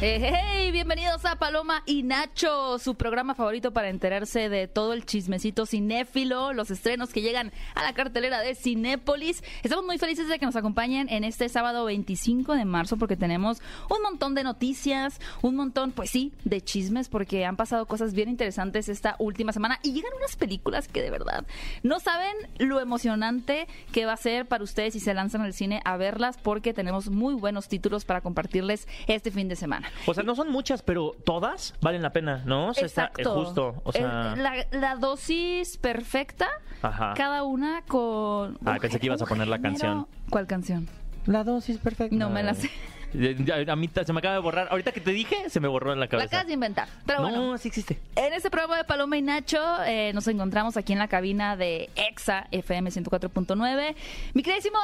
Hey, hey, bienvenidos a Paloma y Nacho, su programa favorito para enterarse de todo el chismecito cinéfilo, los estrenos que llegan a la cartelera de Cinépolis. Estamos muy felices de que nos acompañen en este sábado 25 de marzo porque tenemos un montón de noticias, un montón, pues sí, de chismes porque han pasado cosas bien interesantes esta última semana y llegan unas películas que de verdad no saben lo emocionante que va a ser para ustedes si se lanzan al cine a verlas porque tenemos muy buenos títulos para compartirles este fin de semana. O sea, no son muchas, pero todas valen la pena, ¿no? O sea, está- Exacto. eh, justo. O sea, El- la, la dosis perfecta, Ajá. cada una con. Ah, un pensé que ibas a poner la género. canción. ¿Cuál canción? la dosis perfecta. No me la sé. Ya, A mí se me acaba de borrar. Ahorita que te dije, se me borró en la La cabeza. acabas de inventar. Pero bueno. No, sí existe. En este programa de Paloma y Nacho eh, nos encontramos aquí en la cabina de EXA FM 104.9. Mi queridísimo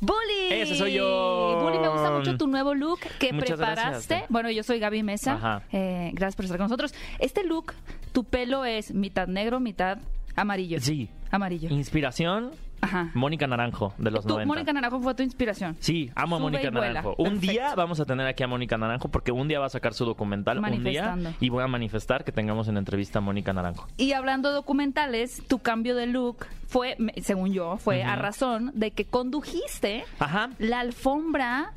Bully. Ese soy yo. Bully, me gusta mucho tu nuevo look que Muchas preparaste. gracias. Bueno, yo soy Gaby Mesa. Ajá. Eh, gracias por estar con nosotros. Este look, tu pelo es mitad negro, mitad amarillo. Sí. Amarillo. Inspiración, Ajá. Mónica Naranjo, de los Tú, 90. Mónica Naranjo fue tu inspiración. Sí, amo a Mónica. Naranjo. Un día vamos a tener aquí a Mónica Naranjo porque un día va a sacar su documental, un día, y voy a manifestar que tengamos en entrevista a Mónica Naranjo. Y hablando de documentales, tu cambio de look fue, según yo, fue a razón de que condujiste Ajá. la alfombra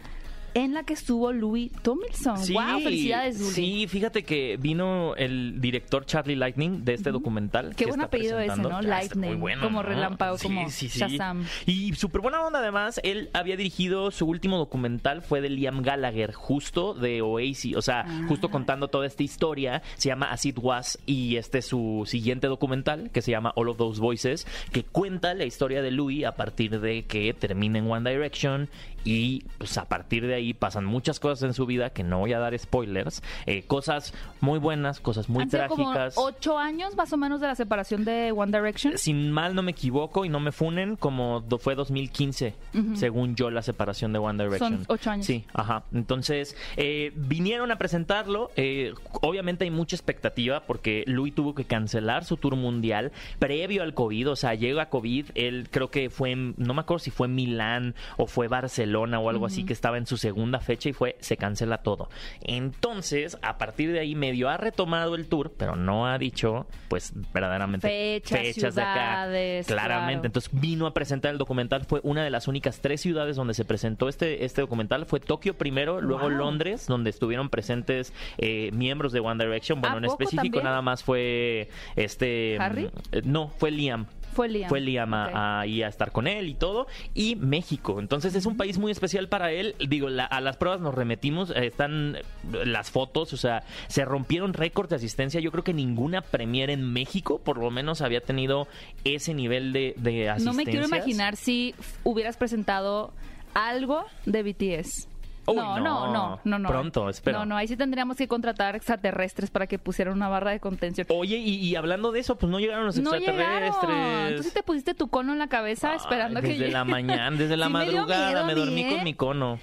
en la que estuvo Louis Tomlinson. wow, felicidades, Louis. Sí, fíjate que vino el director Charlie Lightning de este documental. Qué buen apellido ese. ¿no? Está Lightning, muy bueno, como ¿no? relámpago, Sí, como sí, sí. Shazam. Y súper buena onda además, él había dirigido su último documental, fue de Liam Gallagher, justo de Oasis, o sea, Ah. justo contando toda esta historia, se llama As It Was y este es su siguiente documental que se llama All of Those Voices, que cuenta la historia de Louis a partir de que termina en One Direction y pues a partir de ahí pasan muchas cosas en su vida que no voy a dar spoilers, eh, cosas muy buenas, cosas muy Han sido como trágicas. ocho años más o menos de la separación de One Direction. Sin mal no me equivoco y no me funen, como do- fue 2015, según yo, la separación de One Direction. Son ocho años. Sí, ajá. Entonces, eh, vinieron a presentarlo. eh, obviamente hay mucha expectativa porque Louis tuvo que cancelar su tour mundial previo al COVID. O sea, llega COVID, él creo que fue, en- no me acuerdo si fue en Milán o fue Barcelona o algo así, que estaba en su segunda fecha y fue, se cancela todo. Entonces, a partir de ahí medio ha retomado el tour, pero no ha dicho, pues, verdaderamente Fechas, de acá. ciudades, Claramente. claro. Entonces vino a presentar el documental. Fue una de las únicas tres ciudades donde se presentó este, este documental. Fue Tokio primero, luego Wow. Londres, donde estuvieron presentes eh, miembros de One Direction. Bueno, ¿A en específico también? nada más fue este. ¿Harry? mm, eh, No, fue Liam. Fue Liam. Fue Liam a- a- ahí a estar con él y todo. Y México. Entonces es un país muy especial para él. Digo, la- a las pruebas nos remetimos. eh, están las fotos. O sea, se rompieron récords de asistencia. Yo creo que ninguna premier en México, por lo menos, había tenido ese nivel de, de asistencia. No me quiero imaginar si hubieras presentado algo de BTS. Uy, no, no, no. no, no, no. Pronto, espero. No, no, ahí sí tendríamos que contratar extraterrestres para que pusieran una barra de contención. Oye, y, y hablando de eso, pues no llegaron los No extraterrestres. llegaron. Tú sí te pusiste tu cono en la cabeza esperando que desde llegue. la mañana, desde la Sí me dio madrugada, miedo me dormí ¿eh? con mi cono.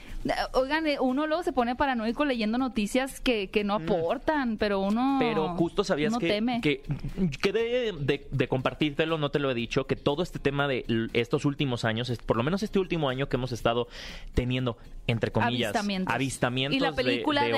Oigan, eh, uno luego se pone paranoico leyendo noticias que, que no aportan, pero uno. Mm. Pero justo sabías uno que, teme. que quedé de, de compartírtelo, no te lo he dicho, que todo este tema de estos últimos años, por lo menos este último año que hemos estado teniendo, entre comillas, Avistamientos. avistamientos Y la de- película de, de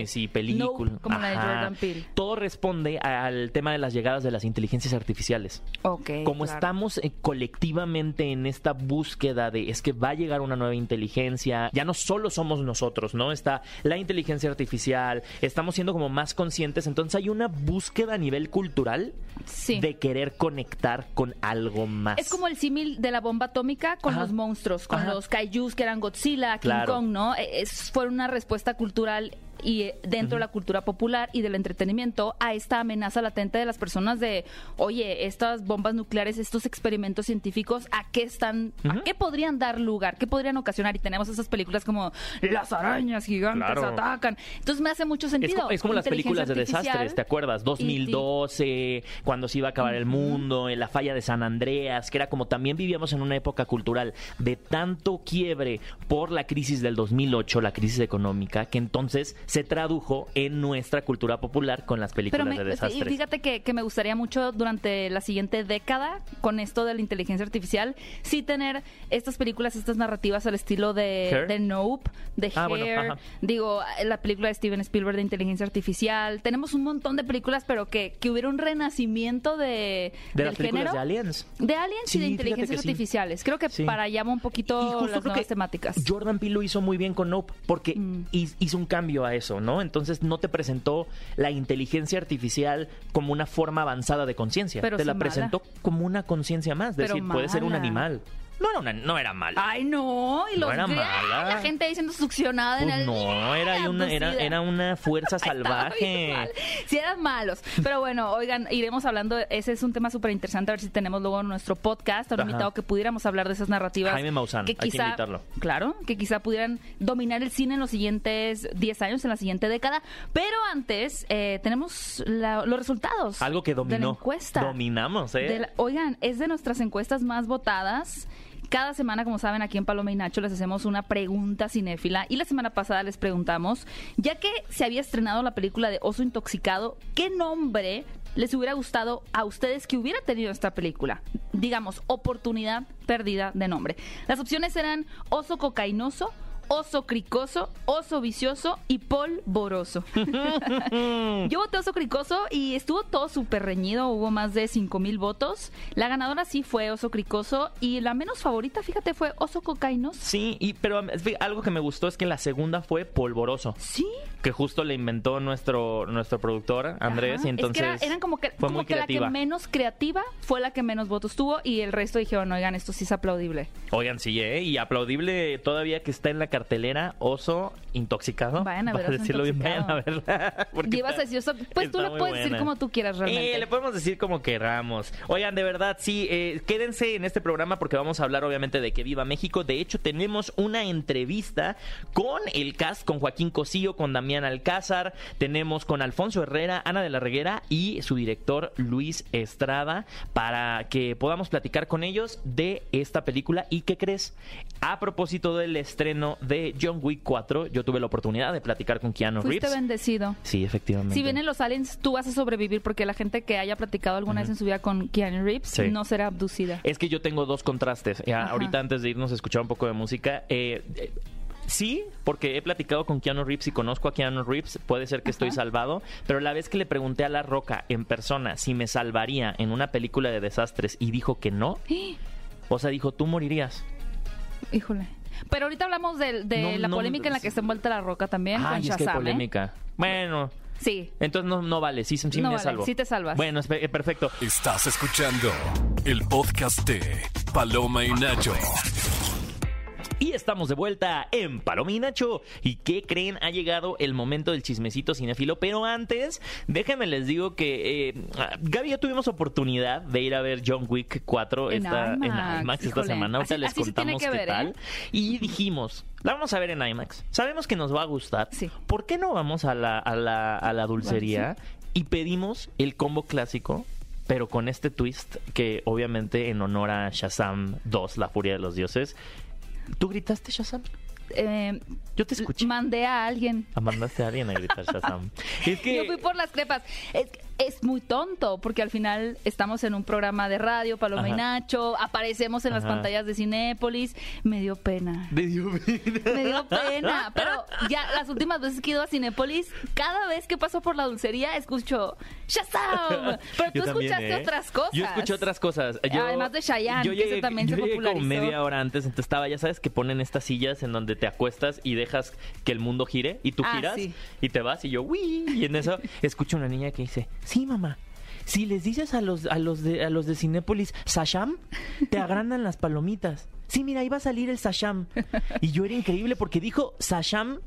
ovnis y películas. Como la de Jordan Peele. Todo responde al tema de las llegadas de las inteligencias artificiales. Ok, Como claro. estamos eh, colectivamente en esta búsqueda de es que va a llegar una nueva inteligencia, ya no solo somos nosotros, ¿no? Está la inteligencia artificial, estamos siendo como más conscientes, entonces hay una búsqueda a nivel cultural Sí. de querer conectar con algo más. Es como el símil de la bomba atómica con Ajá. los monstruos, con Ajá. los kaijus que eran Godzilla, King Claro. Kong, ¿no? Eh, Es, fue una respuesta cultural y eh, dentro de la cultura popular y del entretenimiento a esta amenaza latente de las personas de, oye, estas bombas nucleares, estos experimentos científicos, ¿a qué están, a qué podrían dar lugar? ¿Qué podrían ocasionar? Y tenemos esas películas como Las arañas gigantes Claro. atacan. Entonces me hace mucho sentido. es como las películas de desastres, ¿te acuerdas? 2012, cuando se iba a acabar el mundo, en la falla de San Andreas, que era como también vivíamos en una época cultural de tanto quiebre por la crisis del 2008, la crisis económica, que entonces se tradujo en nuestra cultura popular con las películas Pero me- de desastres. fíjate que, que me gustaría mucho durante la siguiente década, con esto de la inteligencia artificial, sí tener estas películas, estas narrativas al estilo de, de Nope, de Ah, bueno, Hair, ajá. digo, la película de Steven Spielberg de inteligencia artificial. Tenemos un montón de películas, pero que, que hubiera un renacimiento de, de del las películas género. de Aliens. De aliens Sí, y de inteligencias que sí. artificiales. Creo que Sí. para allá va un poquito las nuevas temáticas. Jordan Peele lo hizo muy bien con Nope porque Mm. hi- hizo un cambio a eso, ¿no? Entonces no te presentó la inteligencia artificial como una forma avanzada de conciencia. Te la mala. presentó como una conciencia más. Pero decir, puede ser un animal. No era, una, no era mala. Ay, no, y No era mala. la gente ahí siendo succionada en Pues el no, era, una, era, era una fuerza salvaje. mal. Sí, eran malos. Pero bueno, oigan, iremos hablando. Ese es un tema súper interesante. A ver si tenemos luego en nuestro podcast a un invitado que pudiéramos hablar de esas narrativas. Jaime Maussan, hay que invitarlo. Claro, que quizá pudieran dominar el cine en los siguientes 10 años, en la siguiente década. Pero antes, eh, tenemos la- los resultados. Algo que De la dominó. encuesta. Dominamos, ¿eh? La- oigan, es de nuestras encuestas más votadas. Cada semana, como saben, aquí en Paloma y Nacho les hacemos una pregunta cinéfila. Y la semana pasada les preguntamos, ya que se había estrenado la película de Oso Intoxicado, ¿qué nombre les hubiera gustado a ustedes que hubiera tenido esta película? Digamos, oportunidad perdida de nombre. Las opciones eran Oso Cocainoso, Oso Cricoso, Oso Vicioso y Polvoroso. Yo voté Oso Cricoso y estuvo todo súper reñido, hubo más de 5 mil votos. La ganadora sí fue Oso Cricoso y la menos favorita, fíjate, fue Oso Cocainoso. Sí, y, pero algo que me gustó es que la segunda fue polvoroso. Sí. que justo le inventó nuestro nuestro productor Andrés Ajá. y entonces es que era- eran como que, fue como muy que la creativa. que menos creativa fue la que menos votos tuvo y el resto dijeron, oigan, esto sí es aplaudible. Oigan, sí, ¿eh? y aplaudible todavía que está en la cartelera Oso Intoxicado. Vayan a ver Para decirlo bien, vayan a verla. porque Y ibas a está- decir eso, pues tú muy puedes decir como tú quieras realmente. Eh, le podemos decir como queramos. Oigan, de verdad, sí, eh, quédense en este programa porque vamos a hablar obviamente de que viva México. De hecho, tenemos una entrevista con el cast, con Joaquín Cosío, con Damián Alcázar, tenemos con Alfonso Herrera, Ana de la Reguera y su director Luis Estrada para que podamos platicar con ellos de esta película. ¿Y qué crees? A propósito del estreno de John Wick 4, yo tuve la oportunidad de platicar con Keanu Fuiste Reeves. bendecido. Sí, efectivamente. Si vienen los aliens, tú vas a sobrevivir porque la gente que haya platicado alguna vez en su vida con Keanu Reeves Sí. no será abducida. Es que yo tengo dos contrastes. Ya, Ajá. ahorita antes de irnos a escuchar un poco de música. eh, eh, Sí, porque he platicado con Keanu Reeves y conozco a Keanu Reeves, puede ser que estoy Ajá. salvado, pero la vez que le pregunté a La Roca en persona si me salvaría en una película de desastres y dijo que no, o sea, dijo, tú morirías. Híjole. Pero ahorita hablamos de, de No, la no, polémica en la que está envuelta la roca también con Ay, es que hay ¿eh? polémica. Bueno, Sí. entonces no, no vale, sí, sí No me vale, salvo. sí te salvas. Bueno, eh, perfecto. Estás escuchando el podcast de Paloma y Nacho. Y estamos de vuelta en Paloma y Nacho. ¿Y qué creen? Ha llegado el momento del chismecito cinéfilo. Pero antes, déjenme les digo que eh, Gaby y yo tuvimos oportunidad de ir a ver John Wick 4 En esta, en IMAX, esta semana. Ahorita Así- les contamos qué ver, tal. ¿eh? Y dijimos, la vamos a ver en IMAX. Sabemos que nos va a gustar. Sí. ¿Por qué no vamos a la, a la, a la dulcería y pedimos el combo clásico? Pero con este twist que obviamente en honor a Shazam 2, La Furia de los Dioses, ¿Tú gritaste Shazam? Eh, Yo te escuché. mandé a alguien. Ah, Mandaste a alguien a gritar Shazam. Es que... Yo fui por las crepas. Es, es muy tonto porque al final estamos en un programa de radio, Paloma y. Nacho, aparecemos en las pantallas de Cinépolis. Me dio pena. Me dio pena. Me dio pena, pero ya las últimas veces que he ido a Cinépolis, cada vez que paso por la dulcería escucho Shazam. Pero tú también, escuchaste ¿eh? otras cosas. Yo escuché otras cosas. Yo- Además de Chayanne, yo que ese también yo se llegué como popularizó. media hora antes, entonces estaba, ya sabes, que ponen estas sillas en donde te acuestas y dejas que el mundo gire y tú Ah, giras sí. y te vas y yo, uy, y en eso escucho una niña que dice, sí, mamá. Si les dices a los, a los de a los de Cinépolis Sasham, te agrandan las palomitas. Sí, mira, va a salir el Sasham. Y yo era increíble porque dijo Sasham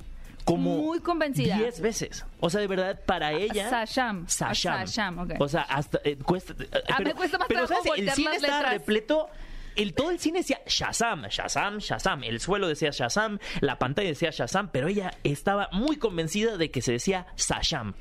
como Muy convencida. 10 veces. O sea, de verdad, para ella. Sasham. Sasham. Sasham, ok. O sea, hasta eh, cuesta. eh, Ah, me cuesta más pero trabajo ¿sabes? El cine letras. repleto. El, todo el cine decía Shazam, Shazam, Shazam. El suelo decía Shazam, la pantalla decía Shazam, pero ella estaba muy convencida de que se decía Sasham.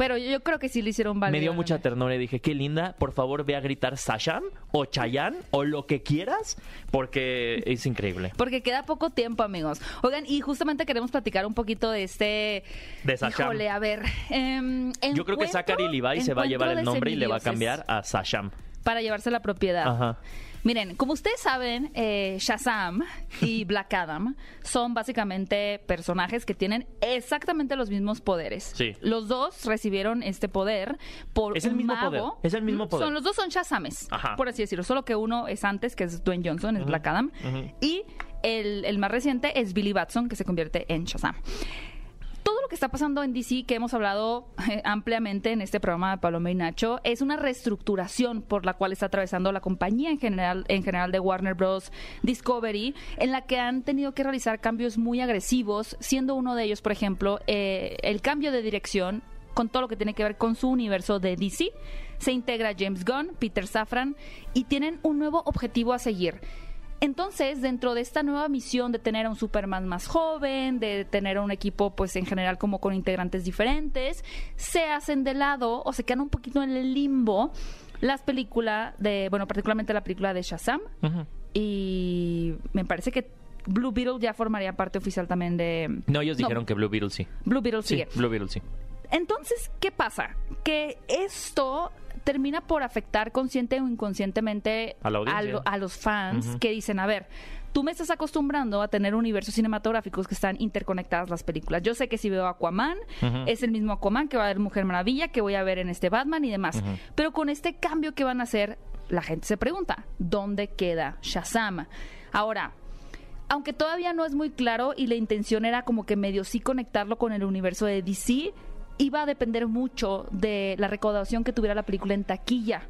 Pero yo creo que sí le hicieron valer. Me dio mucha ternura y dije, qué linda, por favor ve a gritar Sasham o Chayanne o lo que quieras, porque es increíble. Porque queda poco tiempo, amigos. Oigan, y justamente queremos platicar un poquito de este. De Sasham. Híjole, a ver. em, Yo creo que Zachary Levi se va a llevar el nombre y le va a cambiar a Sasham. Para llevarse la propiedad. Ajá. Miren, como ustedes saben, eh, Shazam y Black Adam son básicamente personajes que tienen exactamente los mismos poderes. Sí. Los dos recibieron este poder por Es el un mismo mago. poder, es el mismo poder. Son, los dos son Shazames, Ajá. por así decirlo. Solo que uno es antes, que es Dwayne Johnson, es Black Adam. Y el, el más reciente es Billy Batson, que se convierte en Shazam que está pasando en DC, que hemos hablado eh, ampliamente en este programa de Paloma y Nacho, es una reestructuración por la cual está atravesando la compañía en general, en general de Warner Bros. Discovery, en la que han tenido que realizar cambios muy agresivos, siendo uno de ellos, por ejemplo, eh, el cambio de dirección con todo lo que tiene que ver con su universo de DC. Se integra James Gunn, Peter Safran y tienen un nuevo objetivo a seguir. Entonces, dentro de esta nueva misión de tener a un Superman más joven, de tener a un equipo, pues en general como con integrantes diferentes, se hacen de lado o se quedan un poquito en el limbo las películas de, bueno, particularmente la película de Shazam y me parece que Blue Beetle ya formaría parte oficial también de... No, ellos dijeron que Blue Beetle sí. Blue Beetle Sí, sigue. Blue Beetle sí. Entonces, ¿qué pasa? Que esto termina por afectar consciente o inconscientemente A lo- a los fans que dicen, a ver, tú me estás acostumbrando a tener universos cinematográficos que están interconectadas las películas. Yo sé que si veo Aquaman, es el mismo Aquaman que va a ver Mujer Maravilla, que voy a ver en este Batman y demás. Pero con este cambio que van a hacer, la gente se pregunta, ¿dónde queda Shazam? Ahora, aunque todavía no es muy claro y la intención era como que medio sí conectarlo con el universo de DC, iba a depender mucho de la recaudación que tuviera la película en taquilla.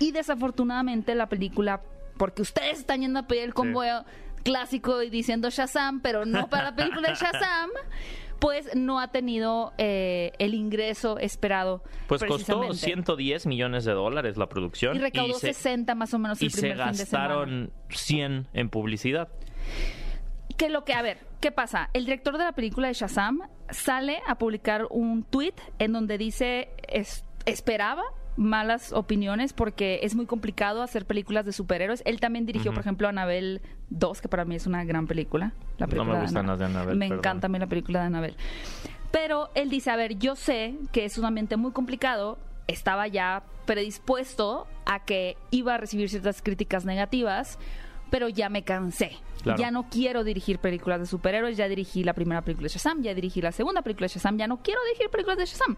Y desafortunadamente la película, porque ustedes están yendo a pedir el combo clásico y diciendo Shazam, pero no para la película de Shazam, pues no ha tenido eh, el ingreso esperado. Pues costó precisamente. 110 millones de dólares la producción. Y recaudó se- 60 más o menos el y se primer fin de semana. gastaron 100 en publicidad. que lo que, a ver, ¿qué pasa? El director de la película de Shazam sale a publicar un tweet en donde dice, es- esperaba malas opiniones porque es muy complicado hacer películas de superhéroes. Él también dirigió, por ejemplo, Anabel 2, que para mí es una gran película. La No me gustan las de Annabelle, Me perdón. encanta a mí la película de Anabel. Pero él dice, a ver, yo sé que es un ambiente muy complicado, estaba ya predispuesto a que iba a recibir ciertas críticas negativas, pero ya me cansé. Claro. Ya no quiero dirigir películas de superhéroes, ya dirigí la primera película de Shazam, ya dirigí la segunda película de Shazam, ya no quiero dirigir películas de Shazam.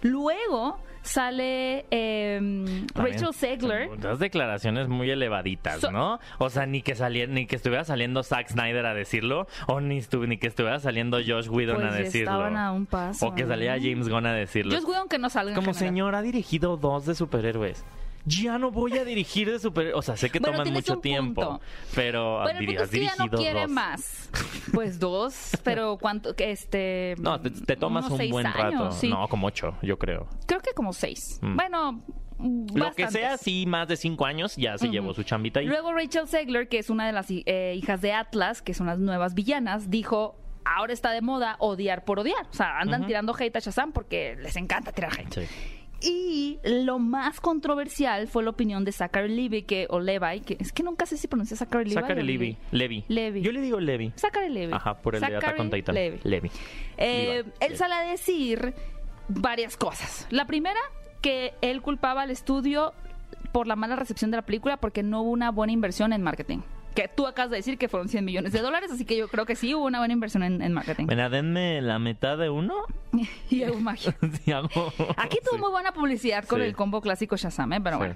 Luego sale eh, Rachel Zegler. Unas declaraciones muy elevaditas, So- ¿no? O sea, ni que saliera, ni que estuviera saliendo Zack Snyder a decirlo, o ni, estu- ni que estuviera saliendo Josh Whedon Pues a decirlo. estaban a un paso, o que saliera. James Gunn a decirlo. Joss Whedon que no salga Como señor, ha dirigido dos de superhéroes. Ya no voy a dirigir de superhéroes. O sea, sé que Bueno, toman mucho tiempo. punto. Pero Bueno, el diri- punto has es que ya no quiere dos. más. Pues dos, pero cuánto, este... No, te, te tomas un buen años, rato. sí. No, como ocho, yo creo. Creo que como seis. Mm. Bueno, Lo que sea, sí, más de cinco años, ya se llevó su chambita ahí. Luego Rachel Zegler, que es una de las eh, hijas de Atlas, que son las nuevas villanas, dijo, ahora está de moda odiar por odiar. O sea, andan tirando hate a Shazam porque les encanta tirar hate. Sí. Y lo más controversial fue la opinión de Zachary Levy, que, o Levi, que es que nunca sé si pronuncia Zachary Levi. Zachary o Levi. Levi. Levi. Yo le digo Levi. Zachary Levy. Ajá, por el de Zachary Attack on Titan. Levi. Levi. Eh, Levi. él sale a decir varias cosas. La primera, que él culpaba al estudio por la mala recepción de la película porque no hubo una buena inversión en marketing. Que tú acabas de decir que fueron 100 millones de dólares, así que yo creo que sí hubo una buena inversión en, en marketing. Mira, denme la mitad de uno. y hago magia. Sí, hago- Aquí tuvo Sí. muy buena publicidad con Sí. el combo clásico Shazam, ¿eh? pero bueno.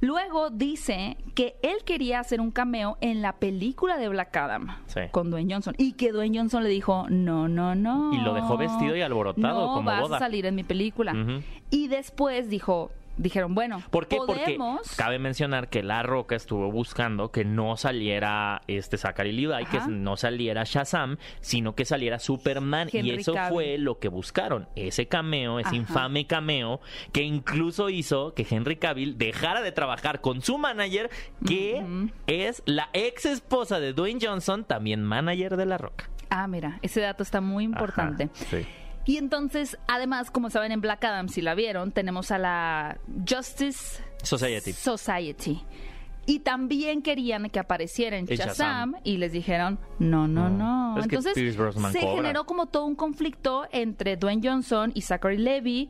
Luego dice que él quería hacer un cameo en la película de Black Adam con Dwayne Johnson y que Dwayne Johnson le dijo, no, no, no. Y lo dejó vestido y alborotado, no como vas boda. a salir en mi película. Y después dijo, dijeron, bueno, ¿Por qué? podemos... Porque cabe mencionar que La Roca estuvo buscando que no saliera este Zachary Levi, que Ajá. no saliera Shazam, sino que saliera Superman. y eso Cavill. fue lo que buscaron. Ese cameo, ese Ajá. infame cameo, que incluso hizo que Henry Cavill dejara de trabajar con su manager, que es la ex esposa de Dwayne Johnson, también manager de La Roca. Ah, mira, ese dato está muy importante. Ajá, sí. Y entonces, además, como saben, en Black Adam, si la vieron, tenemos a la Justice Society. Society. Y también querían que apareciera en Shazam, Shazam. y les dijeron, no, no, No. no. Entonces se cobra. generó como todo un conflicto entre Dwayne Johnson y Zachary Levy,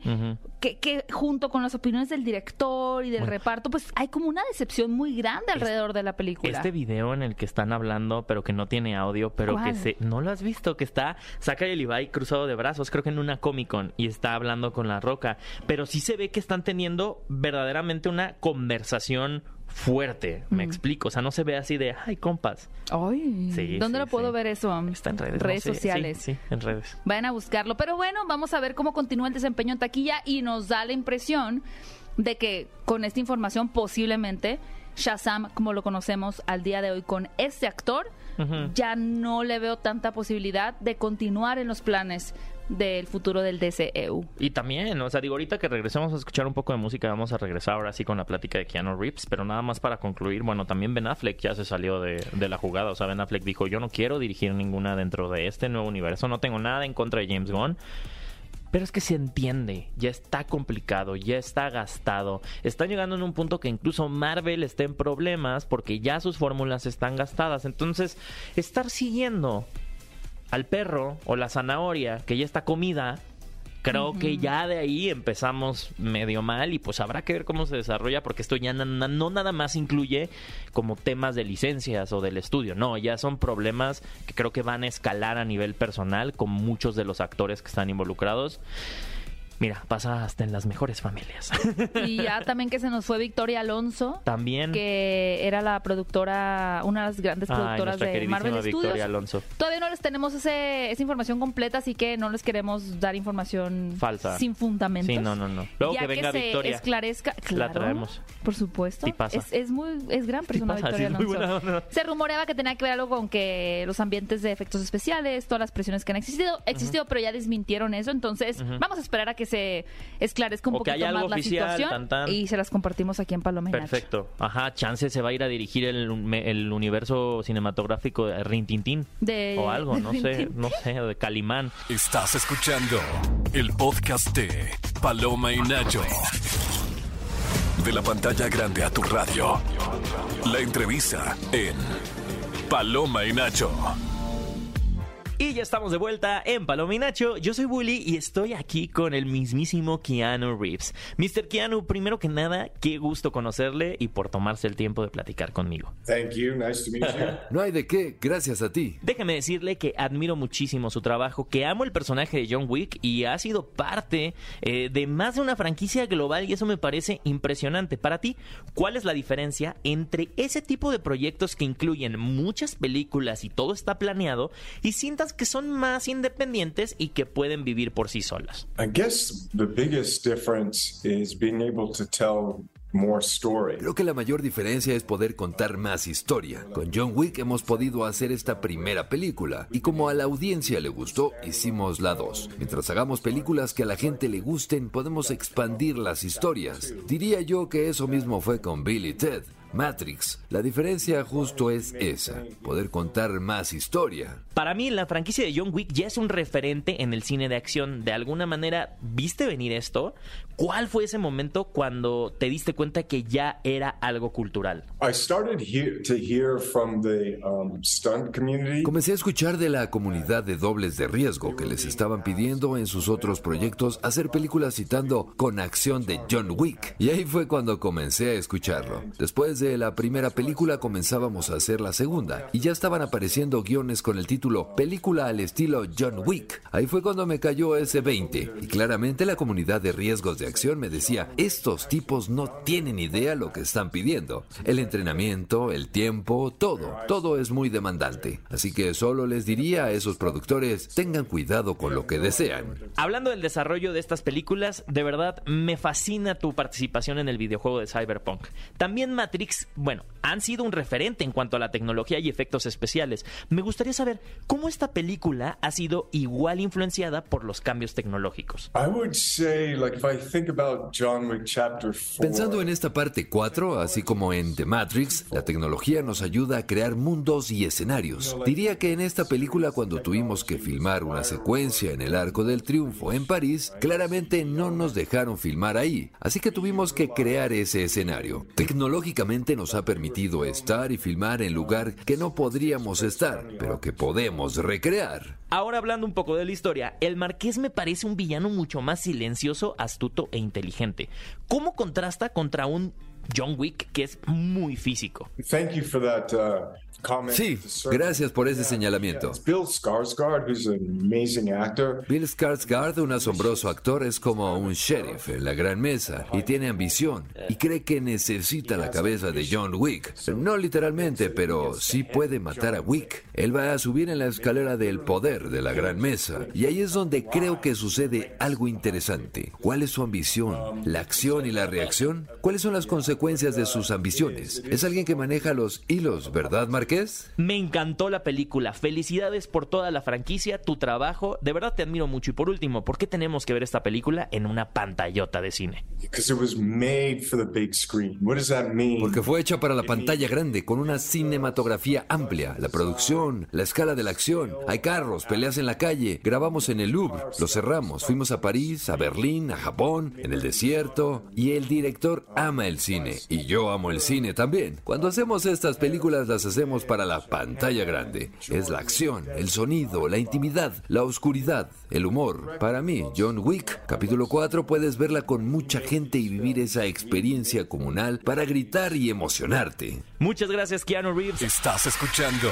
que, que junto con las opiniones del director y del Bueno. reparto, pues hay como una decepción muy grande alrededor de la película. Este video en el que están hablando, pero que no tiene audio, pero ¿Cuál? que se... ¿No lo has visto? Que está Zachary Levi cruzado de brazos, creo que en una Comic Con, y está hablando con La Roca. Pero sí se ve que están teniendo verdaderamente una conversación fuerte, me explico. O sea, no se ve así de, ay, compas. Ay, Sí, ¿dónde sí, lo puedo sí. ver eso? Está en redes. Redes sociales. Sí, en redes. Vayan a buscarlo. Pero bueno, vamos a ver cómo continúa el desempeño en taquilla y nos da la impresión de que con esta información posiblemente Shazam, como lo conocemos al día de hoy con este actor, Ya no le veo tanta posibilidad de continuar en los planes del futuro del DCEU. Y también, o sea, digo, ahorita que regresemos a escuchar un poco de música, vamos a regresar ahora sí con la plática de Keanu Reeves, pero nada más para concluir, bueno, también Ben Affleck ya se salió de, de la jugada, o sea, Ben Affleck dijo, yo no quiero dirigir ninguna dentro de este nuevo universo, no tengo nada en contra de James Gunn. Pero es que se entiende, ya está complicado, ya está gastado. Están llegando en un punto que incluso Marvel está en problemas porque ya sus fórmulas están gastadas. Entonces, estar siguiendo al perro o la zanahoria que ya está comida, creo que ya de ahí empezamos medio mal y pues habrá que ver cómo se desarrolla porque esto ya na- na- no nada más incluye como temas de licencias o del estudio, no, ya son problemas que creo que van a escalar a nivel personal con muchos de los actores que están involucrados. Mira, pasa hasta en las mejores familias. Y ya también que se nos fue Victoria Alonso, También que era la productora, una de las grandes productoras de Marvel Victoria Studios. Alonso. Todavía no les tenemos ese, esa información completa, así que no les queremos dar información Falsa. sin fundamentos. Sí, no, no, no. Luego ya que venga se Victoria. esclarezca, claro, traemos. Por supuesto. Sí pasa. Es, es muy, es gran persona pasa, Victoria sí, muy Alonso. buena. Se rumoreaba que tenía que ver algo con que los ambientes de efectos especiales, todas las presiones que han existido, existido, pero ya desmintieron eso. Entonces, vamos a esperar a que se esclarezca un O que poquito haya más algo la oficial, situación tan, tan. y se las compartimos aquí en Paloma y Nacho. Perfecto. Ajá, chance se va a ir a dirigir el, el universo cinematográfico de Rintintín. De- o algo, no sé, no sé, o de Calimán. Estás escuchando el podcast de Paloma y Nacho. De la pantalla grande a tu radio. La entrevista en Paloma y Nacho. Y ya estamos de vuelta en Paloma y Nacho. Yo soy Bully y estoy aquí con el mismísimo Keanu Reeves. Mr. Keanu, primero que nada, qué gusto conocerle y por tomarse el tiempo de platicar conmigo. Thank you. Nice to meet you. No hay de qué, gracias a ti. Déjeme decirle que admiro muchísimo su trabajo, que amo el personaje de John Wick y ha sido parte eh, de más de una franquicia global y eso me parece impresionante. Para ti, ¿cuál es la diferencia entre ese tipo de proyectos que incluyen muchas películas y todo está planeado y cintas que son más independientes y que pueden vivir por sí solas? I guess the biggest difference is being able to tell more story. Creo que la mayor diferencia es poder contar más historia. Con John Wick hemos podido hacer esta primera película y como a la audiencia le gustó, hicimos la 2. Mientras hagamos películas que a la gente le gusten, podemos expandir las historias. Diría yo que eso mismo fue con Bill y Ted. Matrix. La diferencia justo es esa, poder contar más historia. Para mí, la franquicia de John Wick ya es un referente en el cine de acción. De alguna manera, ¿viste venir esto? ¿Cuál fue ese momento cuando te diste cuenta que ya era algo cultural? Um. Comencé a escuchar de la comunidad de dobles de riesgo que les estaban pidiendo en sus otros proyectos hacer películas citando con acción de John Wick. Y ahí fue cuando comencé a escucharlo. Después de la primera película comenzábamos a hacer la segunda y ya estaban apareciendo guiones con el título Película al estilo John Wick. Ahí fue cuando me cayó ese 20 y claramente la comunidad de riesgos de acción me decía, estos tipos no tienen idea lo que están pidiendo. El entrenamiento, el tiempo, todo, todo es muy demandante. Así que solo les diría a esos productores, tengan cuidado con lo que desean. Hablando del desarrollo de estas películas, de verdad me fascina tu participación en el videojuego de Cyberpunk. También Matrix Matrix, bueno, han sido un referente en cuanto a la tecnología y efectos especiales. Me gustaría saber cómo esta película ha sido igual influenciada por los cambios tecnológicos. I would say, like, if I think about John Wick Chapter 4. Pensando en esta parte 4, así como en The Matrix, la tecnología nos ayuda a crear mundos y escenarios. Diría que en esta película cuando tuvimos que filmar una secuencia en el Arco del Triunfo en París, claramente no nos dejaron filmar ahí, así que tuvimos que crear ese escenario. Tecnológicamente nos ha permitido estar y filmar en lugar que no podríamos estar, pero que podemos recrear. Ahora hablando un poco de la historia, el marqués me parece un villano mucho más silencioso, astuto e inteligente. ¿Cómo contrasta contra un John Wick que es muy físico? Thank you for that uh. Sí, gracias por ese señalamiento. Bill Skarsgård, un asombroso actor, es como un sheriff en la gran mesa y tiene ambición y cree que necesita la cabeza de John Wick. No literalmente, pero sí puede matar a Wick. Él va a subir en la escalera del poder de la gran mesa y ahí es donde creo que sucede algo interesante. ¿Cuál es su ambición? ¿La acción y la reacción? ¿Cuáles son las consecuencias de sus ambiciones? Es alguien que maneja los hilos, ¿verdad, Me encantó la película. Felicidades por toda la franquicia, tu trabajo. De verdad te admiro mucho. Y por último, ¿por qué tenemos que ver esta película en una pantallota de cine? Because it was made for the big screen. What does that mean? Porque fue hecha para la pantalla grande, con una cinematografía amplia, la producción, la escala de la acción. Hay carros, peleas en la calle, grabamos en el Louvre, lo cerramos, fuimos a París, a Berlín, a Japón, en el desierto. Y el director ama el cine, y yo amo el cine también. Cuando hacemos estas películas las hacemos para la pantalla grande. Es la acción, el sonido, la intimidad, la oscuridad, el humor. Para mí, John Wick, capítulo 4, puedes verla con mucha gente y vivir esa experiencia comunal para gritar y emocionarte. Muchas gracias, Keanu Reeves. Estás escuchando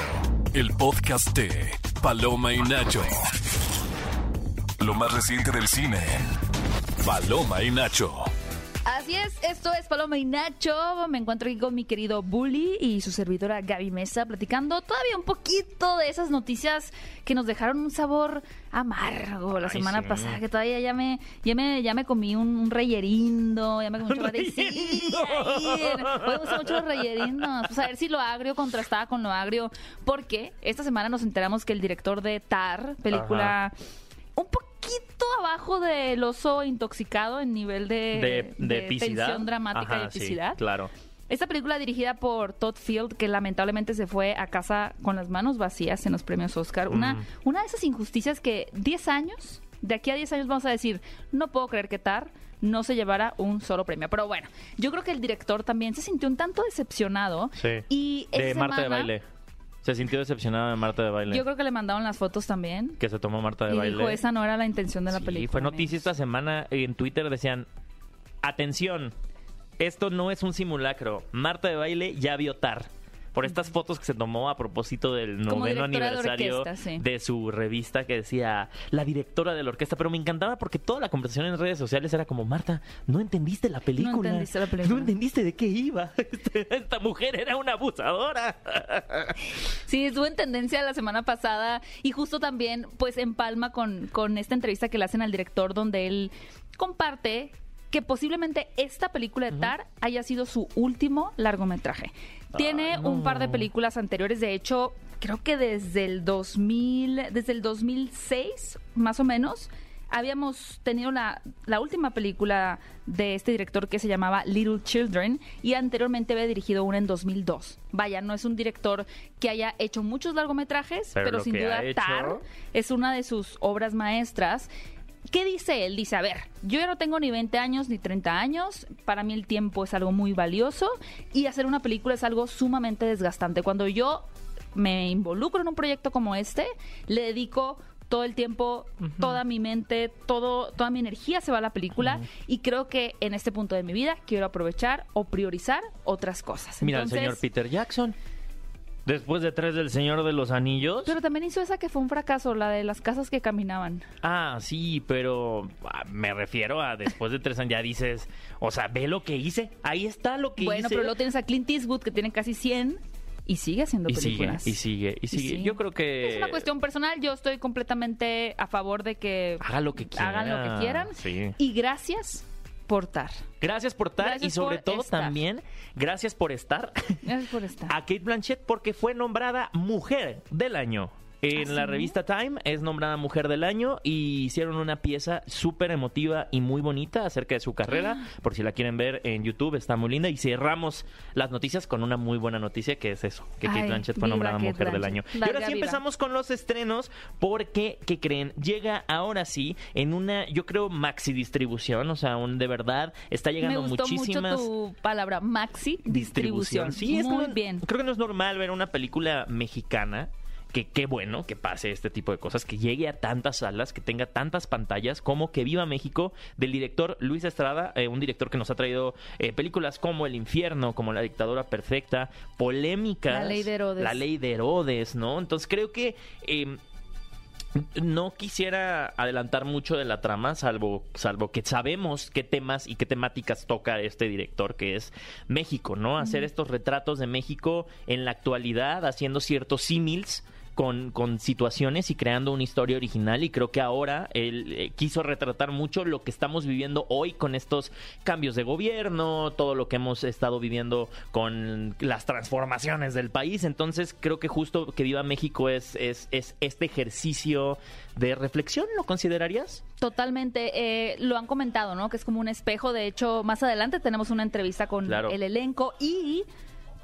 el podcast de Paloma y Nacho. Lo más reciente del cine. Paloma y Nacho. Así es, esto es Paloma y Nacho. Me encuentro aquí con mi querido Bully y su servidora Gaby Mesa platicando todavía un poquito de esas noticias que nos dejaron un sabor amargo la Ay, semana sí. pasada, que todavía ya me, ya me, ya me comí un, un reyerindo, ya me comí. Sí, ¿Reyerindo? ahí, me gustan mucho los reyerindos. Pues a ver si lo agrio contrastaba con lo agrio, porque esta semana nos enteramos que el director de Tar, película un poquito abajo del oso intoxicado en nivel de, De, de epicidad. tensión dramática Ajá, y sí, epicidad. claro. Esta película dirigida por Todd Field, que lamentablemente se fue a casa con las manos vacías en los premios Oscar. Una, Mm. una de esas injusticias que 10 años, de aquí a 10 años vamos a decir, no puedo creer que Tar no se llevara un solo premio. Pero bueno, yo creo que el director también se sintió un tanto decepcionado. Sí. Y De Marta de Baile. Se sintió decepcionada de Marta de Baile. Yo creo que le mandaron las fotos también. Que se tomó Marta de Y Baile. dijo, esa no era la intención de la Sí, película. fue noticia esta semana en Twitter, decían, atención, esto no es un simulacro, Marta de Baile ya vio TAR. Por estas fotos que se tomó a propósito del noveno de aniversario orquesta, sí. de su revista que decía la directora de la orquesta, pero me encantaba porque toda la conversación en redes sociales era como, Marta, no entendiste la película. entendiste la película. No entendiste de qué iba. Esta mujer era una abusadora. Sí, estuvo en tendencia la semana pasada y justo también pues empalma con, con esta entrevista que le hacen al director donde él comparte que posiblemente esta película de Tar haya sido su último largometraje. Tiene Ay, un par de películas anteriores, de hecho, creo que desde el 2000, desde el 2006 más o menos, habíamos tenido la, la última película de este director que se llamaba Little Children y anteriormente había dirigido una en 2002. Vaya, no es un director que haya hecho muchos largometrajes, Pero sin duda hecho- Tar es una de sus obras maestras. ¿Qué dice él? Dice, a ver, yo ya no tengo ni 20 años ni 30 años, para mí el tiempo es algo muy valioso y hacer una película es algo sumamente desgastante. Cuando yo me involucro en un proyecto como este, le dedico todo el tiempo, toda mi mente, todo, toda mi energía se va a la película y creo que en este punto de mi vida quiero aprovechar o priorizar otras cosas. Mira, el señor Peter Jackson. Después de tres del Señor de los Anillos. Pero también hizo esa que fue un fracaso, la de las casas que caminaban. Ah, sí, pero ah, me refiero a después de tres años ya dices, o sea, ve lo que hice, ahí está lo que Bueno, hice. pero luego tienes a Clint Eastwood que tiene casi 100 y sigue haciendo y sigue, películas. y sigue, y sigue. sí. Yo creo que Es una cuestión personal, yo estoy completamente a favor de que haga lo que quiera. hagan lo que quieran. Sí. Y gracias Gracias por estar Gracias y sobre todo estar. también gracias por estar Gracias por estar. a Kate Blanchett porque fue nombrada Mujer del Año. En ¿Ah, la sí? revista Time es nombrada Mujer del Año y hicieron una pieza súper emotiva y muy bonita acerca de su carrera. Ah. Por si la quieren ver en YouTube, está muy linda. Y cerramos las noticias con una muy buena noticia que es eso, que Kate Blanchett fue nombrada Kate Mujer del Año. Blanchett. Y ahora Larga sí empezamos con los estrenos porque, ¿qué creen? Llega ahora sí en una, yo creo, maxi distribución, o sea, un, de verdad, está Me llegando gustó muchísimas mucho tu palabra, maxi distribución. Sí, es Muy bien. Creo que no es normal ver una película mexicana. Que qué bueno que pase este tipo de cosas, que llegue a tantas salas, que tenga tantas pantallas, como que Viva México, del director Luis Estrada, eh, un director que nos ha traído eh, películas como El Infierno, como La Dictadura Perfecta, polémicas. La Ley de Herodes. La Ley de Herodes, ¿no? Entonces creo que eh, no quisiera adelantar mucho de la trama, salvo, salvo que sabemos qué temas y qué temáticas toca este director, que es México, ¿no? Hacer estos retratos de México en la actualidad, haciendo ciertos símils. Con, con situaciones y creando una historia original y creo que ahora él eh, quiso retratar mucho lo que estamos viviendo hoy con estos cambios de gobierno, todo lo que hemos estado viviendo con las transformaciones del país. Entonces creo que justo que viva México es, es, es este ejercicio de reflexión, ¿lo considerarías? Totalmente, eh, lo han comentado, ¿no? Que es como un espejo. De hecho, más adelante tenemos una entrevista con Claro. el elenco y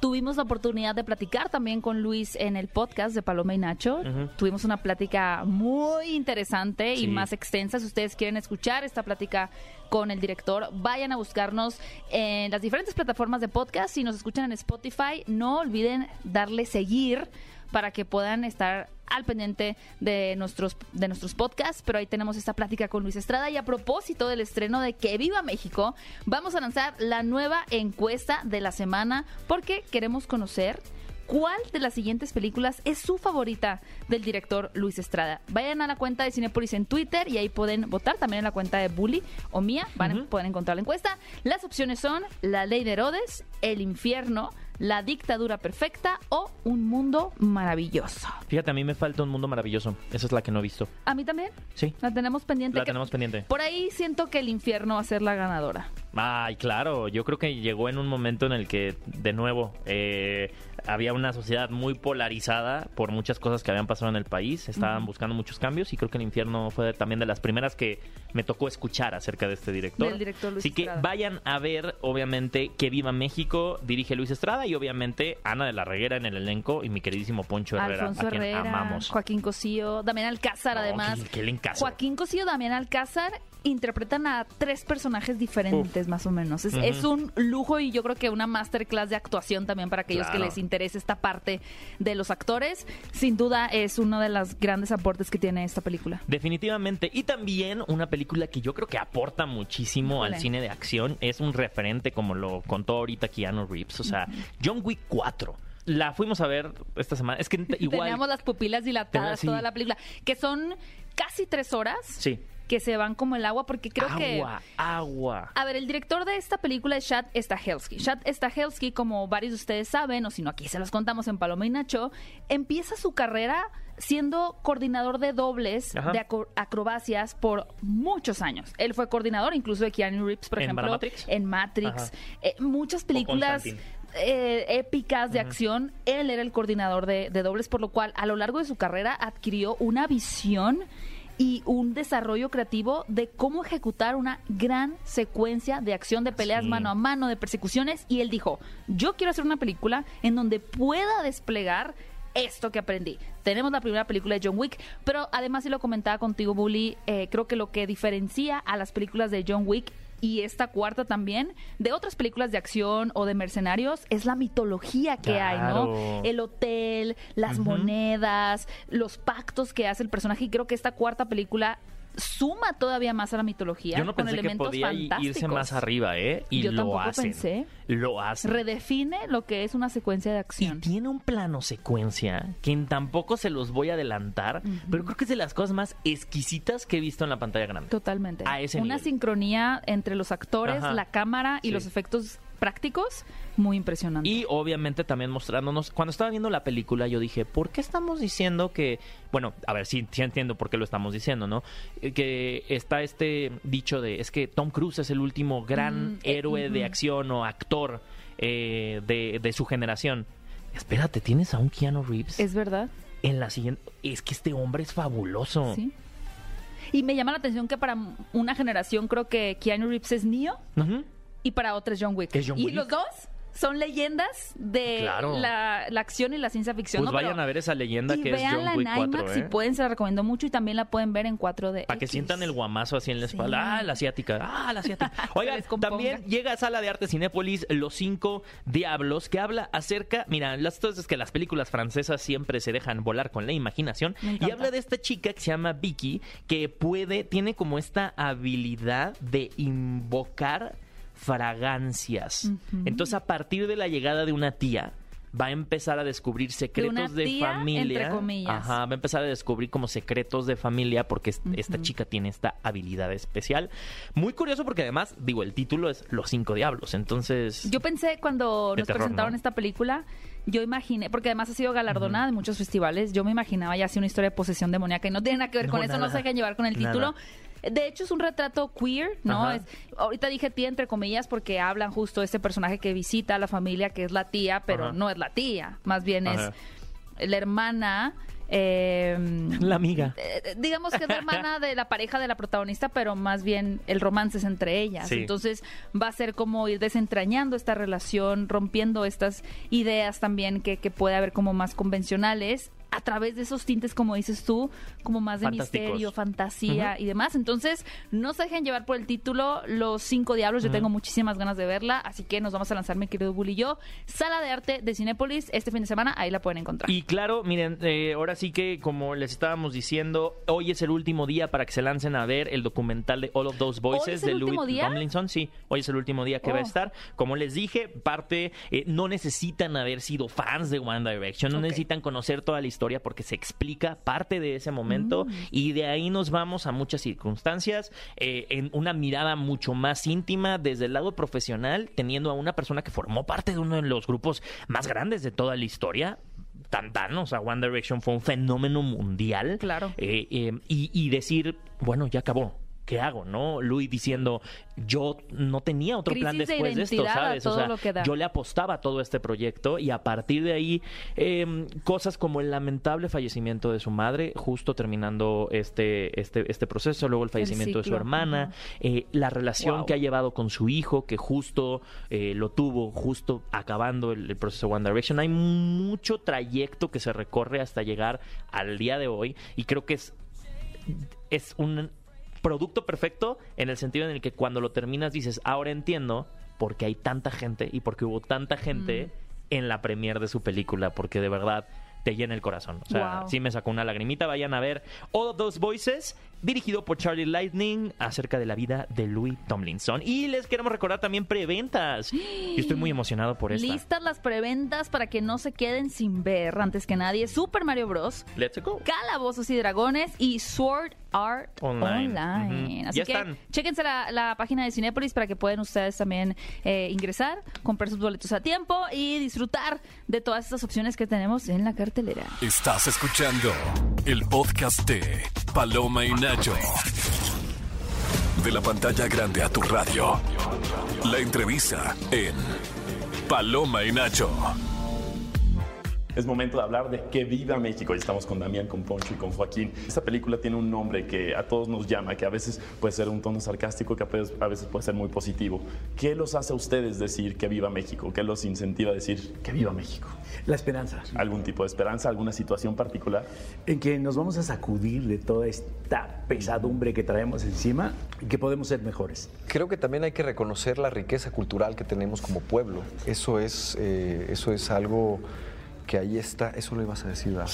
tuvimos la oportunidad de platicar también con Luis en el podcast de Paloma y Nacho. Tuvimos una plática muy interesante Sí. y más extensa. Si ustedes quieren escuchar esta plática con el director, vayan a buscarnos en las diferentes plataformas de podcast. Si nos escuchan en Spotify, no olviden darle seguir para que puedan estar al pendiente de nuestros de nuestros podcasts, pero ahí tenemos esta plática con Luis Estrada y a propósito del estreno de Que Viva México, vamos a lanzar la nueva encuesta de la semana porque queremos conocer ¿Cuál de las siguientes películas es su favorita del director Luis Estrada? Vayan a la cuenta de Cinepolis en Twitter y ahí pueden votar. También en la cuenta de Bully o mía van a- Ujú. pueden encontrar la encuesta. Las opciones son La Ley de Herodes, El Infierno, La Dictadura Perfecta o Un Mundo Maravilloso. Fíjate, a mí me falta un mundo maravilloso. Esa es la que no he visto. A mí también. Sí. La tenemos pendiente. La que- tenemos pendiente. Por ahí siento que El Infierno va a ser la ganadora. Ay, claro, yo creo que llegó en un momento en el que, de nuevo, eh, había una sociedad muy polarizada por muchas cosas que habían pasado en el país, estaban buscando muchos cambios y creo que el infierno fue también de las primeras que me tocó escuchar acerca de este director. Del director Luis Así que vayan a ver, obviamente, que Viva México dirige Luis Estrada y obviamente Ana de la Reguera en el elenco y mi queridísimo Poncho Herrera, Alfonso a quien Herrera, amamos. Joaquín Cosío, Damián Alcázar, No, además. Joaquín Cosío, Damián Alcázar interpretan a tres personajes diferentes, más o menos. Es, un lujo y yo creo que una masterclass de actuación también para aquellos Claro. que les interese esta parte de los actores. Sin duda es uno de los grandes aportes que tiene esta película. Definitivamente. Y también una película que yo creo que aporta muchísimo Híjole. al cine de acción. Es un referente, como lo contó ahorita Keanu Reeves. O sea, John Wick 4. La fuimos a ver esta semana. Es que igual. Teníamos las pupilas dilatadas Sí. toda la película, que son casi tres horas Sí. Que se van como el agua, porque creo que... agua, agua. A ver, el director de esta película es Chad Stahelski. Chad Stahelski, como varios de ustedes saben, o si no aquí se los contamos en Paloma y Nacho, empieza su carrera siendo coordinador de dobles Ajá. de acro- acrobacias por muchos años. Él fue coordinador incluso de Keanu Reeves, por ¿En ejemplo, Matrix? en Matrix. Eh, muchas películas eh, épicas de acción. Él era el coordinador de, de dobles, por lo cual a lo largo de su carrera adquirió una visión y un desarrollo creativo de cómo ejecutar una gran secuencia de acción de peleas Sí. mano a mano, de persecuciones, y él dijo, yo quiero hacer una película en donde pueda desplegar esto que aprendí. Tenemos la primera película de John Wick, pero además, y lo comentaba contigo, Bully, eh, creo que lo que diferencia a las películas de John Wick y esta cuarta también, de otras películas de acción o de mercenarios, es la mitología que hay. ¿no? El hotel, las monedas, los pactos que hace el personaje, y creo que esta cuarta película suma todavía más a la mitología Yo no con pensé que elementos podía i- irse fantásticos. más arriba, ¿eh? Y Yo lo tampoco hacen. pensé. Lo hacen. Redefine lo que es una secuencia de Y acción. tiene un plano secuencia que tampoco se los voy a adelantar, pero creo que es de las cosas más exquisitas que he visto en la pantalla grande. Totalmente. A ese Una nivel. sincronía entre los actores, Ajá. la cámara y Sí. los efectos prácticos muy impresionantes. Y obviamente también mostrándonos, cuando estaba viendo la película yo dije, ¿por qué estamos diciendo que, bueno, a ver, sí, sí entiendo por qué lo estamos diciendo, ¿no? Eh, Que está este dicho de, es que Tom Cruise es el último gran Mm, eh, héroe de acción o actor eh, de, de su generación. Espérate, tienes a un Keanu Reeves es verdad. en la siguiente... Es que este hombre es fabuloso. Sí. Y me llama la atención que para una generación creo que Keanu Reeves es Neo Ujú. Y para otra es John Wick. Es John y los dos son leyendas de Claro. la, la acción y la ciencia ficción. Pues ¿no? vayan Pero- a ver esa leyenda que es John Wick en 4, IMAX ¿eh? si pueden, se la recomiendo mucho y también la pueden ver en 4D. Para que sientan el guamazo así en la Sí. espalda. Ah, la asiática. Ah, la asiática. Oigan, también llega a Sala de Arte Cinépolis Los Cinco Diablos, que habla acerca. Mira, las cosas es que las películas francesas siempre se dejan volar con la imaginación. Y habla de esta chica que se llama Vicky, que puede, tiene como esta habilidad de invocar fragancias. Entonces, a partir de la llegada de una tía. Va a empezar a descubrir secretos una de, tía, familia. entre comillas. Ajá, va a empezar a descubrir como secretos de familia porque es- esta chica tiene esta habilidad especial. Muy curioso porque además, digo, el título es Los Cinco Diablos, entonces... Yo pensé cuando nos terror, presentaron ¿no? esta película, yo imaginé, porque además ha sido galardonada en muchos festivales, yo me imaginaba ya así una historia de posesión demoníaca y no tiene nada que ver No, con eso, no se dejen llevar con el Nada. De hecho, es un retrato queer, ¿no? Ajá. Es, ahorita dije tía entre comillas porque hablan justo de este personaje que visita a la familia, que es la tía, pero Ajá. no es la tía, más bien Ajá. es la hermana. eh, La amiga. eh, digamos que es la hermana de la pareja de la protagonista, pero más bien el romance es entre ellas. Sí. Entonces va a ser como ir desentrañando esta relación, rompiendo estas ideas también que, que puede haber como más convencionales a través de esos tintes, como dices tú, como más de misterio, fantasía y demás. Entonces, no se dejen llevar por el título Los Cinco Diablos. Yo tengo muchísimas ganas de verla, así que nos vamos a lanzar, mi querido Bully y yo. Sala de Arte de Cinépolis, este fin de semana, ahí la pueden encontrar. Y claro, miren, eh, ahora sí que como les estábamos diciendo, hoy es el último día para que se lancen a ver el documental de All of Those Voices de Louis día? Tomlinson. Sí, hoy es el último día que va a Oh. estar. Como les dije, parte, eh, no necesitan haber sido fans de One Direction, no necesitan conocer toda la historia porque se explica parte de ese momento Mm. y de ahí nos vamos a muchas circunstancias eh, en una mirada mucho más íntima desde el lado profesional, teniendo a una persona que formó parte de uno de los grupos más grandes de toda la historia. Tan, tan, o sea, One Direction fue un fenómeno mundial. Claro. Eh, eh, y, y decir, bueno, ya acabó. ¿Qué hago? ¿No? Louis diciendo, yo no tenía otro plan Crisis después de, esto, ¿sabes? O sea, yo le apostaba a todo este proyecto y a partir de ahí, eh, cosas como el lamentable fallecimiento de su madre, justo terminando este, este, este proceso, luego el fallecimiento de su hermana, eh, la relación Wow. que ha llevado con su hijo, que justo eh, lo tuvo, justo acabando el, el proceso One Direction. Hay mucho trayecto que se recorre hasta llegar al día de hoy y creo que es, es un producto perfecto en el sentido en el que cuando lo terminas dices, ahora entiendo por qué hay tanta gente y por qué hubo tanta gente en la premier de su película, porque de verdad te llena el corazón. O sea, Wow. sí me sacó una lagrimita. Vayan a ver All of Those Voices, dirigido por Charlie Lightning, acerca de la vida de Louis Tomlinson. Y les queremos recordar también preventas. Yo estoy muy emocionado por esta. Listas las preventas para que no se queden sin ver antes que nadie. Super Mario Bros. Let's go. Calabozos y Dragones y Sword Art Online. Online. Ujú. Así Ya que están. chéquense la, la página de Cinépolis para que puedan ustedes también eh, ingresar, comprar sus boletos a tiempo y disfrutar de todas estas opciones que tenemos en la cartelera. Estás escuchando el podcast de Paloma y Nacho. De la pantalla grande a tu radio. La entrevista en Paloma y Nacho. Es momento de hablar de Que Viva México. Y estamos con Damián, con Poncho y con Joaquín. Esta película tiene un nombre que a todos nos llama, que a veces puede ser un tono sarcástico, que a veces puede ser muy positivo. ¿Qué los hace a ustedes decir Que Viva México? ¿Qué los incentiva a decir Que Viva México? La esperanza. ¿Algún tipo de esperanza? ¿Alguna situación particular? En que nos vamos a sacudir de toda esta pesadumbre que traemos encima y que podemos ser mejores. Creo que también hay que reconocer la riqueza cultural que tenemos como pueblo. Eso es, eh, eso es algo que ahí está. Eso lo ibas a decir, ¿verdad?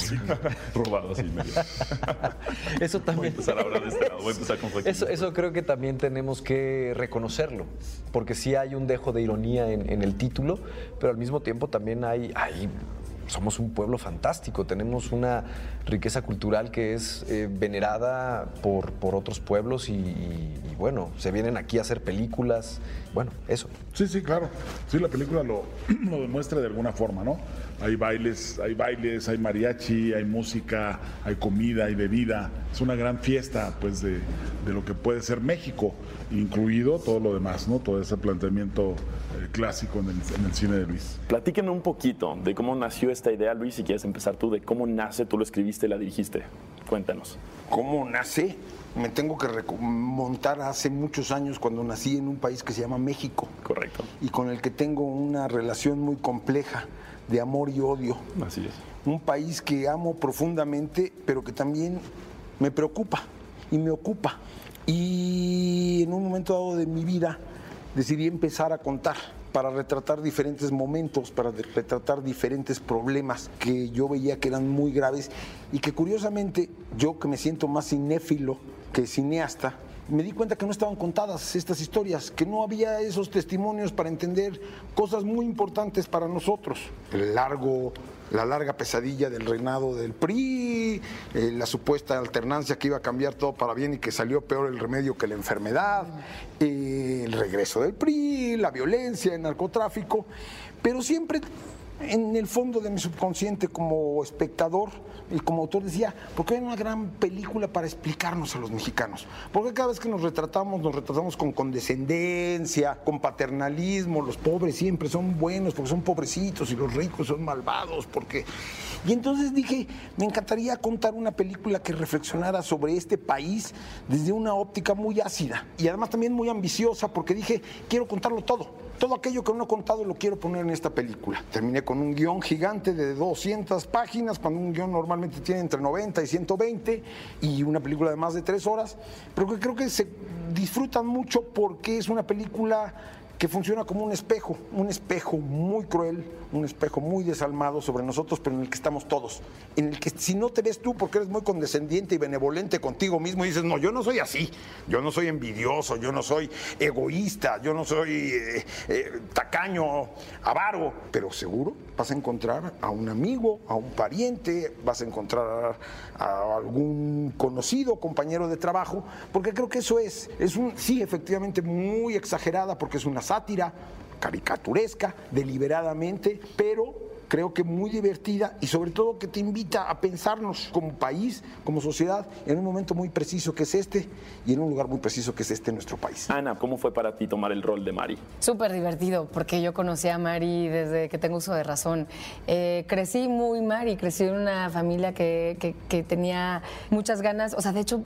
Robado así medio. Eso Voy a también. empezar a hablar de este lado. Voy a empezar con Joaquín. Eso, eso creo que también tenemos que reconocerlo, porque sí hay un dejo de ironía en, en el título, pero al mismo tiempo también hay, hay somos un pueblo fantástico, tenemos una riqueza cultural que es eh, venerada por, por otros pueblos y, y- bueno, se vienen aquí a hacer películas, bueno, eso. Sí, sí, claro. Sí, la película lo, lo demuestra de alguna forma, ¿no? Hay bailes, hay bailes, hay mariachi, hay música, hay comida, hay bebida. Es una gran fiesta, pues, de, de lo que puede ser México, incluido todo lo demás, ¿no? Todo ese planteamiento eh, clásico en el, en el cine de Luis. Platíquenme un poquito de cómo nació esta idea, Luis, si quieres empezar tú, de cómo nace, tú lo escribiste y la dirigiste. Cuéntanos. ¿Cómo nace? Me tengo que remontar hace muchos años cuando nací en un país que se llama México Correcto. y con el que tengo una relación muy compleja de amor y odio. Así es. Un país que amo profundamente, pero que también me preocupa y me ocupa. Y en un momento dado de mi vida decidí empezar a contar para retratar diferentes momentos, para retratar diferentes problemas que yo veía que eran muy graves y que curiosamente yo que me siento más cinéfilo que cineasta, me di cuenta que no estaban contadas estas historias, que no había esos testimonios para entender cosas muy importantes para nosotros. El largo, la larga pesadilla del reinado del PRI, eh, la supuesta alternancia que iba a cambiar todo para bien y que salió peor el remedio que la enfermedad, el regreso del PRI, la violencia, el narcotráfico, pero siempre en el fondo de mi subconsciente como espectador y como autor decía, ¿por qué hay una gran película para explicarnos a los mexicanos? Porque cada vez que nos retratamos, nos retratamos con condescendencia, con paternalismo, los pobres siempre son buenos porque son pobrecitos y los ricos son malvados, porque... Y entonces dije, me encantaría contar una película que reflexionara sobre este país desde una óptica muy ácida y además también muy ambiciosa porque dije, quiero contarlo todo. Todo aquello que no he contado lo quiero poner en esta película. Terminé con un guion gigante de 200 páginas, cuando un guion normalmente tiene entre 90 y 120, y una película de más de tres horas, pero que creo que se disfrutan mucho porque es una película que funciona como un espejo, un espejo muy cruel, un espejo muy desalmado sobre nosotros, pero en el que estamos todos. En el que si no te ves tú porque eres muy condescendiente y benevolente contigo mismo y dices, no, yo no soy así, yo no soy envidioso, yo no soy egoísta, yo no soy eh, eh, tacaño, avaro, pero seguro vas a encontrar a un amigo, a un pariente, vas a encontrar a algún conocido, compañero de trabajo, porque creo que eso es, es un, sí, efectivamente, muy exagerada, porque es una sátira caricaturesca, deliberadamente, pero creo que muy divertida y sobre todo que te invita a pensarnos como país, como sociedad, en un momento muy preciso que es este y en un lugar muy preciso que es este nuestro país. Ana, ¿cómo fue para ti tomar el rol de Mari? Súper divertido, porque yo conocí a Mari desde que tengo uso de razón. Eh, crecí muy Mari, crecí en una familia que, que- que tenía muchas ganas, o sea, de hecho,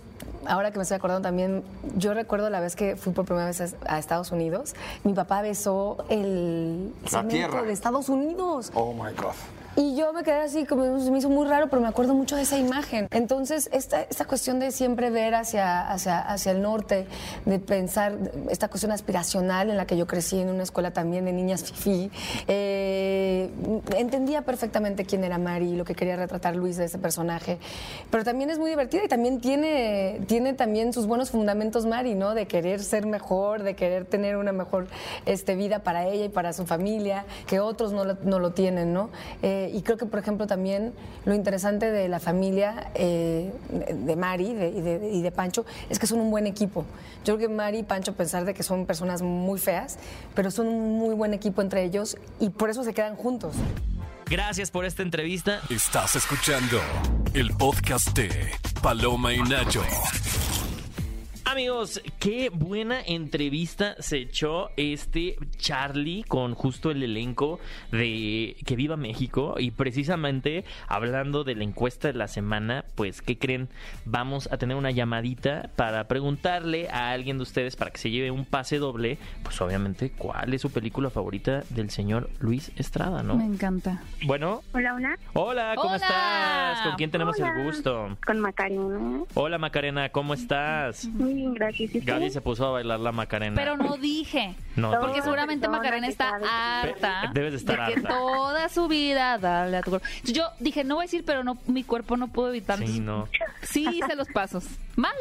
ahora que me estoy acordando también, yo recuerdo la vez que fui por primera vez a, Estados Unidos, mi papá besó el La cemento tierra. de Estados Unidos. Oh my God. Y yo me quedé así, como se me hizo muy raro, pero me acuerdo mucho de esa imagen. Entonces, esta, esta cuestión de siempre ver hacia, hacia, hacia el norte, de pensar, esta cuestión aspiracional en la que yo crecí en una escuela también de niñas fifí, eh, entendía perfectamente quién era Mari lo que quería retratar Luis de ese personaje. Pero también es muy divertida y también tiene, tiene también sus buenos fundamentos Mari, ¿no? De querer ser mejor, de querer tener una mejor este, vida para ella y para su familia, que otros no lo, no lo tienen, ¿no? Eh, y creo que, por ejemplo, también lo interesante de la familia eh, de Mari de- y, de, y de Pancho es que son un buen equipo. Yo creo que Mari y Pancho, a pesar de que son personas muy feas, pero son un muy buen equipo entre ellos y por eso se quedan juntos. Gracias por esta entrevista. Estás escuchando el podcast de Paloma y Nacho. Amigos, qué buena entrevista se echó este Charlie con justo el elenco de Que Viva México. Y precisamente hablando de la encuesta de la semana, pues, ¿qué creen? Vamos a tener una llamadita para preguntarle a alguien de ustedes para que se lleve un pase doble. Pues, obviamente, ¿cuál es su película favorita del señor Luis Estrada, no? Me encanta. Bueno, Hola, hola. hola, ¿cómo Hola. estás? ¿Con quién tenemos el gusto? Con Macarena. Hola, Macarena, ¿cómo estás? Muy bien, gracias. ¿Y tú? Gaby se puso a bailar la Macarena. Pero no dije. No, Porque seguramente Macarena que está que- harta. Debes de estar que harta. toda su vida darle a tu cuerpo. Yo dije, no voy a decir, pero no, mi cuerpo no pudo evitar. Sí, no. Sí hice los pasos. Mal.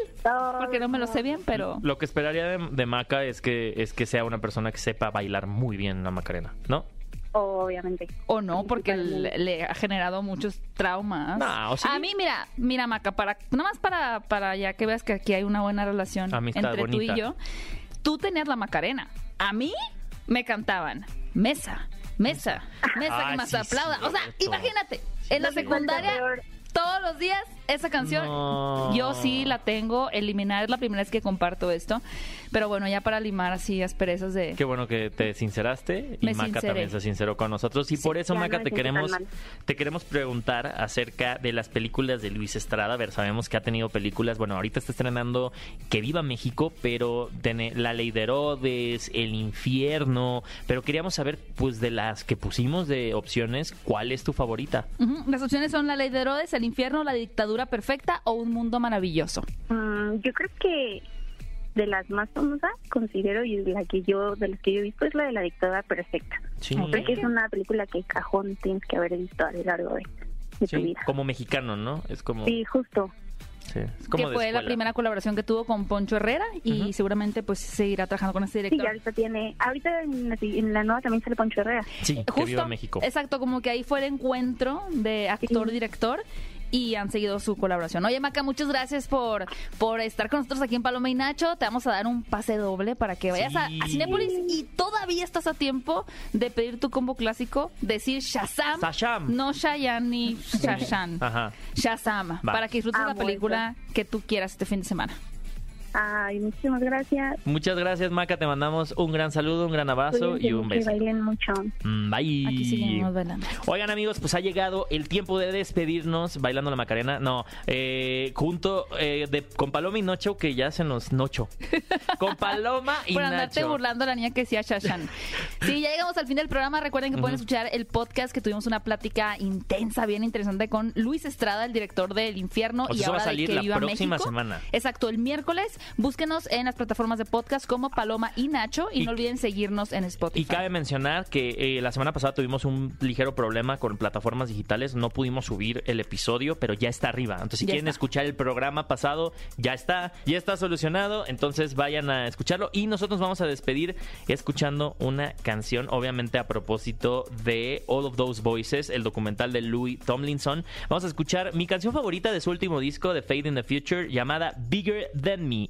Porque no me lo sé bien, pero. Lo que esperaría de, de Maca es que, es que sea una persona que sepa bailar muy bien la Macarena, ¿no? Obviamente. O no, porque le, le ha generado muchos traumas. No, ¿o sí? A mí, mira, mira, Maca, para, nada más para, para ya que veas que aquí hay una buena relación Amistad entre tú bonita. y yo. Tú tenías la Macarena. A mí me cantaban mesa, mesa, mesa Ay, que más sí, aplauda. O sea, imagínate, en la secundaria todos los días esa canción. No. Yo sí la tengo eliminar, es la primera vez que comparto esto. Pero bueno, ya para limar así asperezas de... Qué bueno que te sinceraste y Me Maca sinceré. también se sinceró con nosotros y por eso Maca no te queremos te queremos preguntar acerca de las películas de Luis Estrada. A ver, sabemos que ha tenido películas, bueno, ahorita está estrenando Que viva México, pero tiene La Ley de Herodes, El Infierno, pero queríamos saber pues de las que pusimos de opciones, ¿cuál es tu favorita? Las opciones son La Ley de Herodes, El Infierno, La Dictadura Perfecta o Un Mundo Maravilloso. Mm, yo creo que de las más famosas, considero, y la que yo, de las que yo he visto, es la de la dictadura perfecta. Sí. Creo que es una película que cajón tienes que haber visto a lo largo de, de Sí, tu vida. como mexicano, ¿no? Es como Sí, justo. sí, es como que fue la primera colaboración que tuvo con Poncho Herrera y seguramente pues seguirá trabajando con este Sí, director. y ahorita tiene, ahorita en la, en la nueva también sale Poncho Herrera. Sí, que viva México. Exacto, como que ahí fue el encuentro de actor-director y han seguido su colaboración. Oye, Maca, muchas gracias por, por estar con nosotros aquí en Paloma y Nacho. Te vamos a dar un pase doble para que vayas a, Sí. a Cinépolis y todavía estás a tiempo de pedir tu combo clásico, decir Shazam, Shazam. no Shayan ni Shashan. Ajá. Shazam, para que disfrutes la Amo película que tú quieras este fin de semana. Ay, muchísimas gracias. Muchas gracias, Maca. Te mandamos un gran saludo, un gran abrazo y un beso. bailen mucho. Mm, Bye. Aquí seguimos bailando. Oigan amigos, pues ha llegado el tiempo de despedirnos bailando la Macarena. No, eh, junto eh, de, con Paloma y Nocho, que ya se nos nocho. Con Paloma y por andarte burlando a la niña que decía Shashan. Sí, ya llegamos al fin del programa. Recuerden que pueden escuchar el podcast que tuvimos una plática intensa, bien interesante con Luis Estrada, el director del Infierno O sea, y eso va ahora a salir de Que la Viva próxima México. semana. Exacto, el miércoles. Búsquenos en las plataformas de podcast como Paloma y Nacho y, Y- no olviden seguirnos en Spotify. Y cabe mencionar que eh, la semana pasada tuvimos un ligero problema con plataformas digitales, no pudimos subir el episodio, pero ya está arriba. Entonces, si Ya quieren está. escuchar el programa pasado, ya está, ya está solucionado. Entonces, vayan a escucharlo. Y nosotros vamos a despedir escuchando una canción, obviamente a propósito de All of Those Voices, el documental de Louis Tomlinson. Vamos a escuchar mi canción favorita de su último disco, de Fade in the Future, llamada Bigger Than Me.